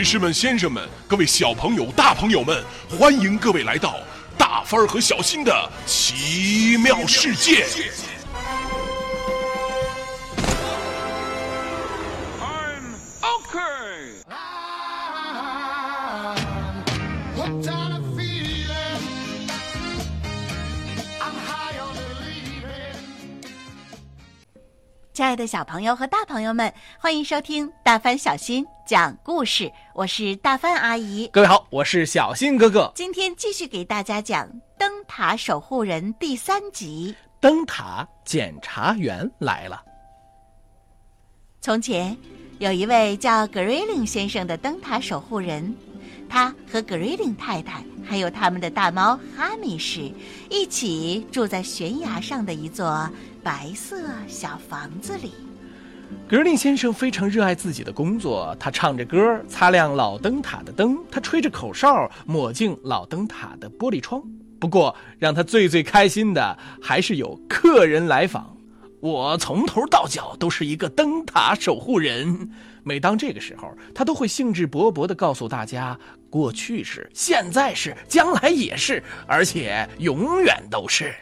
女士们、先生们，各位小朋友、大朋友们，欢迎各位来到大帆儿和小新的奇妙世界。亲爱的小朋友和大朋友们，欢迎收听大帆小新讲故事，我是大帆阿姨。各位好，我是小新哥哥。今天继续给大家讲《灯塔守护人》第三集。灯塔检查员来了。从前，有一位叫格瑞林先生的灯塔守护人，他和格瑞林太太还有他们的大猫哈密士一起住在悬崖上的一座白色小房子里。格林先生非常热爱自己的工作，他唱着歌，擦亮老灯塔的灯；他吹着口哨，抹净老灯塔的玻璃窗。不过，让他最最开心的还是有客人来访。我从头到脚都是一个灯塔守护人。每当这个时候，他都会兴致勃勃地告诉大家：过去是，现在是，将来也是，而且永远都是。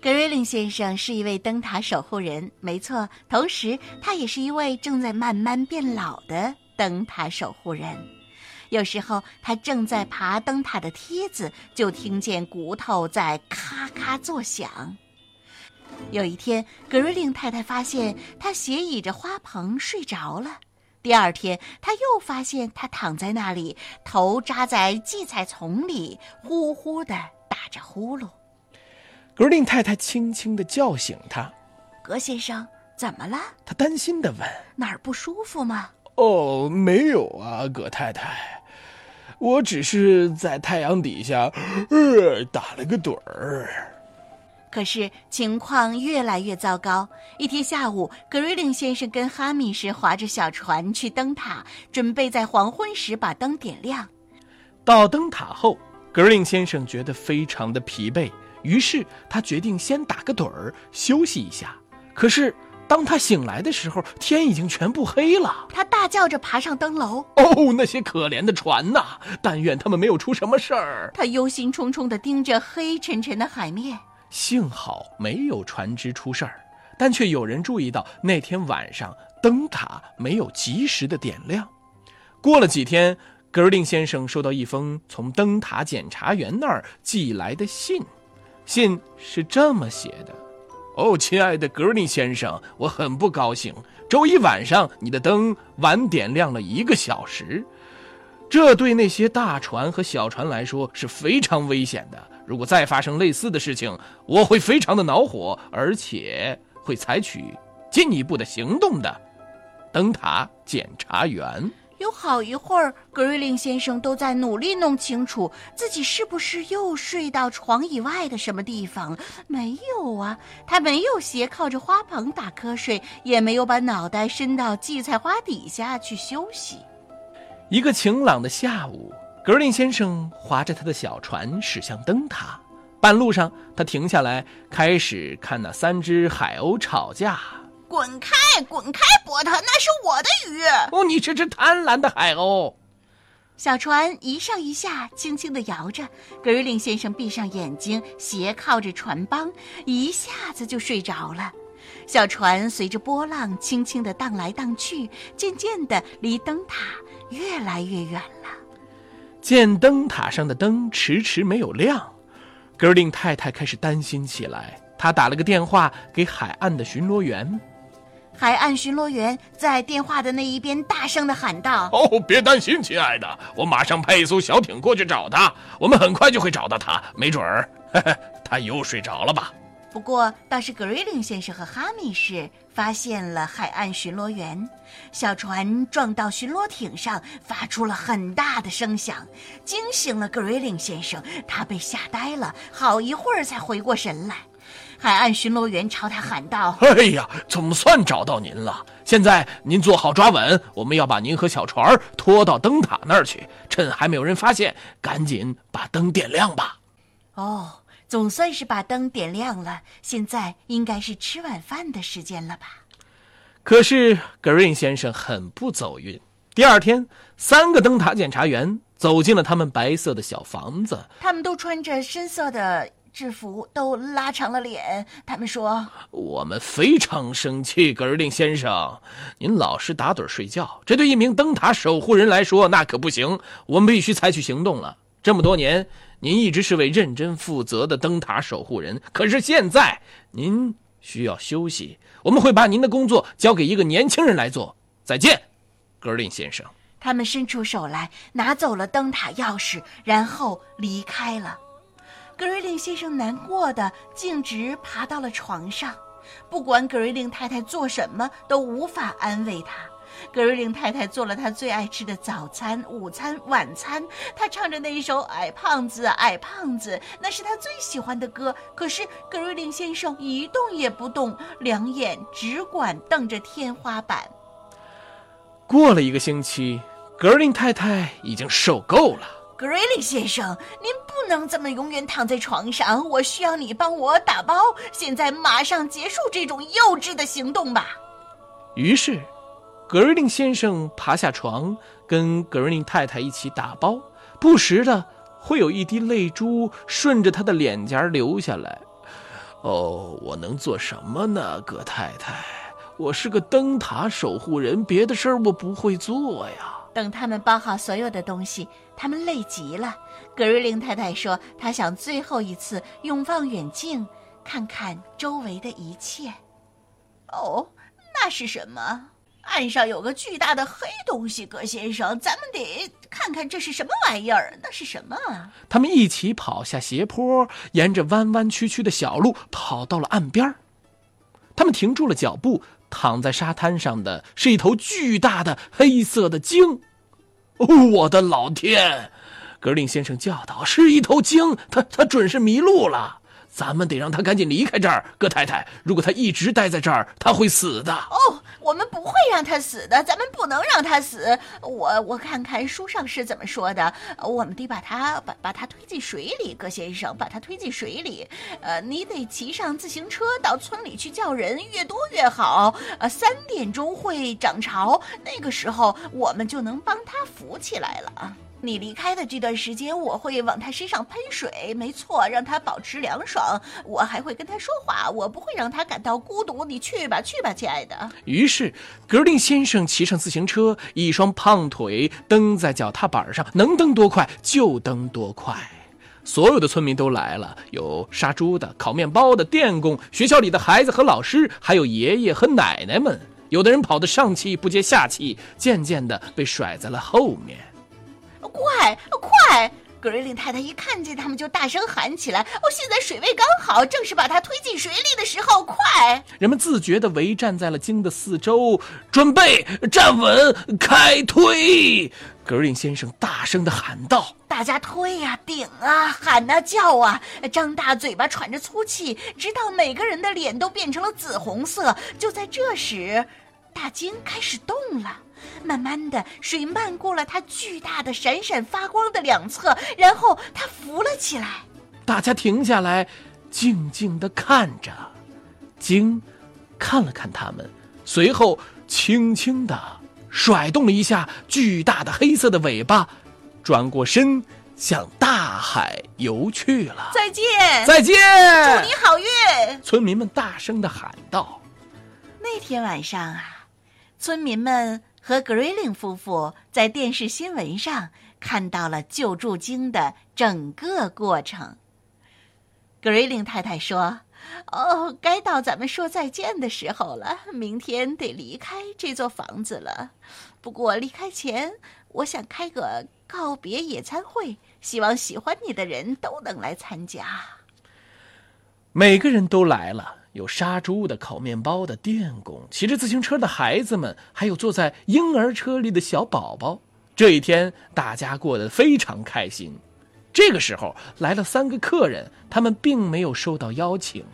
格瑞林先生是一位灯塔守护人，没错，同时他也是一位正在慢慢变老的灯塔守护人。有时候他正在爬灯塔的梯子，就听见骨头在咔咔作响。有一天，格瑞令太太发现他斜倚着花棚睡着了。第二天，他又发现他躺在那里，头扎在荠菜丛里，呼呼地打着呼噜。格瑞令太太轻轻地叫醒他，格先生，怎么了？他担心地问。哪儿不舒服吗？哦，没有啊，葛太太，我只是在太阳底下，呃，打了个盹儿。可是情况越来越糟糕。一天下午，格瑞林先生跟哈密士划着小船去灯塔，准备在黄昏时把灯点亮。到灯塔后，格林先生觉得非常的疲惫，于是他决定先打个盹儿休息一下。可是当他醒来的时候，天已经全部黑了。他大叫着爬上灯楼，哦，那些可怜的船呐！但愿他们没有出什么事儿。他忧心忡忡地盯着黑沉沉的海面。幸好没有船只出事儿，但却有人注意到那天晚上灯塔没有及时的点亮。过了几天，格林先生收到一封从灯塔检查员那儿寄来的信，信是这么写的：“哦，亲爱的格林先生，我很不高兴，周一晚上你的灯晚点亮了一个小时。”这对那些大船和小船来说是非常危险的。如果再发生类似的事情，我会非常的恼火，而且会采取进一步的行动的。灯塔检查员，有好一会儿，格瑞林先生都在努力弄清楚自己是不是又睡到床以外的什么地方。没有啊，他没有斜靠着花盆打瞌睡，也没有把脑袋伸到荠菜花底下去休息。一个晴朗的下午，格林先生划着他的小船驶向灯塔。半路上，他停下来，开始看那三只海鸥吵架。滚开，滚开，伯特，那是我的鱼！哦，你这只贪婪的海鸥！小船一上一下，轻轻地摇着。格瑞林先生闭上眼睛，斜靠着船帮，一下子就睡着了。小船随着波浪轻轻地荡来荡去，渐渐地离灯塔越来越远了。见灯塔上的灯迟迟没有亮，格林太太开始担心起来。她打了个电话给海岸的巡逻员。海岸巡逻员在电话的那一边大声的喊道哦，别担心，亲爱的，我马上派一艘小艇过去找他，我们很快就会找到他，没准儿，他又睡着了吧？：“不过倒是格瑞林先生和哈密士发现了海岸巡逻员。小船撞到巡逻艇上，发出了很大的声响，惊醒了格瑞林先生。他被吓呆了，好一会儿才回过神来。海岸巡逻员朝他喊道哎呀，总算找到您了！现在您坐好抓稳，我们要把您和小船拖到灯塔那儿去，趁还没有人发现，赶紧把灯点亮吧。：“哦，总算是把灯点亮了。现在应该是吃晚饭的时间了吧？”可是格瑞先生很不走运。第二天，三个灯塔检查员走进了他们白色的小房子。他们都穿着深色的制服，都拉长了脸。他们说我们非常生气，格尔令先生，您老是打盹睡觉，这对一名灯塔守护人来说那可不行。我们必须采取行动了。这么多年，您一直是位认真负责的灯塔守护人，可是现在您需要休息，我们会把您的工作交给一个年轻人来做。再见，格林先生。：“他们伸出手来，拿走了灯塔钥匙，然后离开了。”格瑞令先生难过的径直爬到了床上，不管格瑞令太太做什么，都无法安慰他。格瑞林太太做了他最爱吃的早餐、午餐、晚餐。他唱着那一首《矮胖子，矮胖子》，那是他最喜欢的歌。可是格瑞林先生一动也不动，两眼只管瞪着天花板。过了一个星期，格瑞林太太已经受够了。格瑞林先生，您不能这么永远躺在床上，我需要你帮我打包。现在马上结束这种幼稚的行动吧。于是，格瑞令先生爬下床，跟格瑞令太太一起打包，不时的会有一滴泪珠顺着他的脸颊流下来。哦，我能做什么呢，葛太太？我是个灯塔守护人，别的事儿我不会做呀。等他们包好所有的东西，他们累极了。格瑞令太太说，她想最后一次用望远镜看看周围的一切。哦，那是什么？岸上有个巨大的黑东西，葛先生，咱们得看看这是什么玩意儿。那是什么啊？他们一起跑下斜坡，沿着弯弯曲曲的小路跑到了岸边儿。他们停住了脚步，躺在沙滩上的是一头巨大的黑色的鲸。哦，我的老天！格林先生叫道：“是一头鲸，它它准是迷路了。咱们得让它赶紧离开这儿，葛太太。如果它一直待在这儿，它会死的。”哦，我们不会让他死的，咱们不能让他死。我我看看书上是怎么说的，我们得把他把把他推进水里，葛先生，把他推进水里。呃，你得骑上自行车到村里去叫人，越多越好。呃，三点钟会涨潮，那个时候我们就能帮他扶起来了。你离开的这段时间，我会往他身上喷水，没错，让他保持凉爽。我还会跟他说话，我不会让他感到孤独。你去吧，去吧，亲爱的。于是，格林先生骑上自行车，一双胖腿蹬在脚踏板上，能蹬多快就蹬多快。所有的村民都来了，有杀猪的、烤面包的、电工、学校里的孩子和老师，还有爷爷和奶奶们。有的人跑得上气不接下气，渐渐地被甩在了后面。快快！格瑞令太太一看见他们，就大声喊起来：“哦，现在水位刚好，正是把它推进水里的时候！快！”人们自觉地围站在了鲸的四周，准备站稳，开推。格瑞林先生大声地喊道。大家推呀、顶啊、喊呐、叫啊，张大嘴巴喘着粗气，直到每个人的脸都变成了紫红色。就在这时，大鲸开始动了。慢慢的，水漫过了它巨大的、闪闪发光的两侧，然后它浮了起来。大家停下来，静静地看着。鲸看了看他们，随后轻轻地甩动了一下巨大的黑色的尾巴，转过身向大海游去了。再见，再见！祝你好运。村民们大声地喊道。那天晚上啊，村民们和格瑞令夫妇在电视新闻上看到了救助鲸的整个过程。格瑞令太太说：“哦，该到咱们说再见的时候了，明天得离开这座房子了。不过离开前，我想开个告别野餐会，希望喜欢你的人都能来参加。”每个人都来了，有杀猪的、烤面包的、电工、骑着自行车的孩子们，还有坐在婴儿车里的小宝宝。这一天，大家过得非常开心。这个时候来了三个客人，他们并没有收到邀请。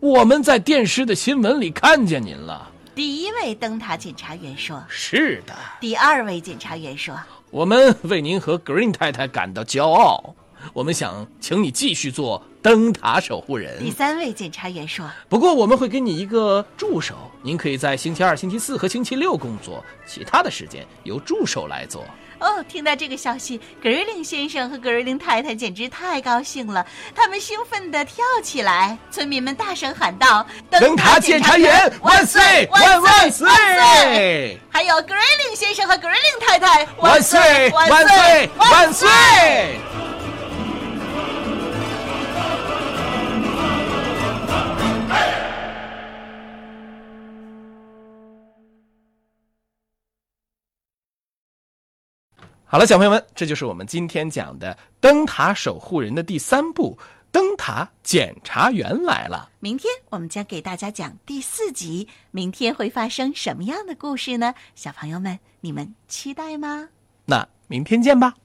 我们在电视的新闻里看见您了。第一位灯塔检查员说。是的，第二位检察员说我们为您和 Green 太太感到骄傲。我们想请你继续做灯塔守护人。第三位检察员说不过我们会给你一个助手，您可以在星期二、星期四和星期六工作，其他的时间由助手来做。：“哦，听到这个消息，格瑞林先生和格瑞林太太简直太高兴了，他们兴奋地跳起来。村民们大声喊道：‘灯塔检察员万岁！万万岁！还有格瑞林先生和格瑞林太太万岁！万岁！万岁！好了，小朋友们，这就是我们今天讲的《灯塔守护人》的第三部《灯塔检查员来了》。明天我们将给大家讲第四集，明天会发生什么样的故事呢？小朋友们，你们期待吗？那明天见吧。